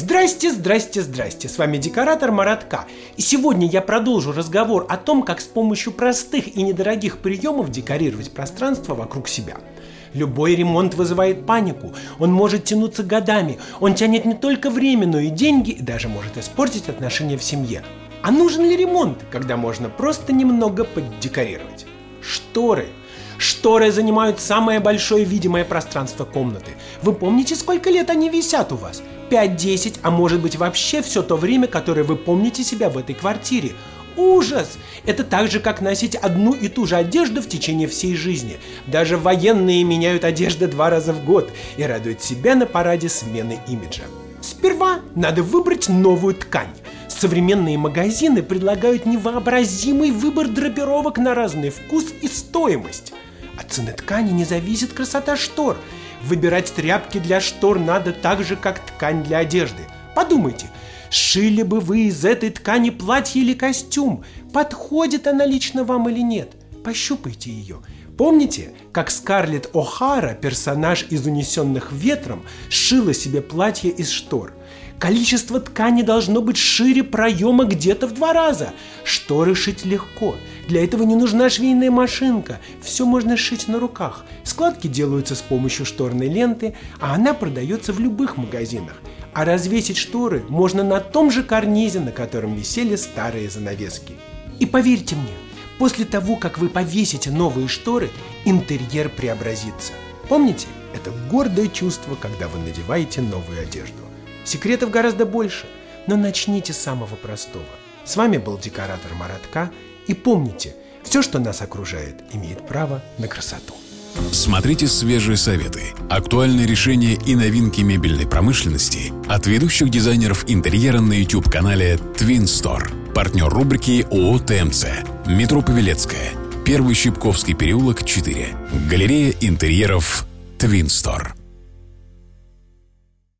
Здрасте, здрасте, здрасте, с вами декоратор Маратка. И сегодня я продолжу разговор о том, как с помощью простых и недорогих приемов декорировать пространство вокруг себя. Любой ремонт вызывает панику, он может тянуться годами, он тянет не только время, но и деньги и даже может испортить отношения в семье. А нужен ли ремонт, когда можно просто немного поддекорировать? Шторы – Шторы занимают самое большое видимое пространство комнаты. Вы помните, сколько лет они висят у вас? 5-10, а может быть вообще все то время, которое вы помните себя в этой квартире. Ужас! Это так же, как носить одну и ту же одежду в течение всей жизни. Даже военные меняют одежды два раза в год и радуют себя на параде смены имиджа. Сперва надо выбрать новую ткань. Современные магазины предлагают невообразимый выбор драпировок на разный вкус и стоимость. От цены ткани не зависит красота штор. Выбирать тряпки для штор надо так же, как ткань для одежды. Подумайте, шили бы вы из этой ткани платье или костюм? Подходит она лично вам или нет? Пощупайте ее. Помните, как Скарлетт О'Хара, персонаж из «Унесенных ветром», шила себе платье из штор? Количество ткани должно быть шире проема где-то в два раза. Шторы шить легко. Для этого не нужна швейная машинка. Все можно сшить на руках. Складки делаются с помощью шторной ленты, а она продается в любых магазинах. А развесить шторы можно на том же карнизе, на котором висели старые занавески. И поверьте мне, после того, как вы повесите новые шторы, интерьер преобразится. Помните, это гордое чувство, когда вы надеваете новую одежду. Секретов гораздо больше, но начните с самого простого. С вами был декоратор Маратка, и помните, все, что нас окружает, имеет право на красоту. Смотрите свежие советы, актуальные решения и новинки мебельной промышленности от ведущих дизайнеров интерьера на YouTube-канале Twin Store. Партнер рубрики ООО ТМЦ. Метро Павелецкая. Первый Щипковский переулок, 4. Галерея интерьеров Store.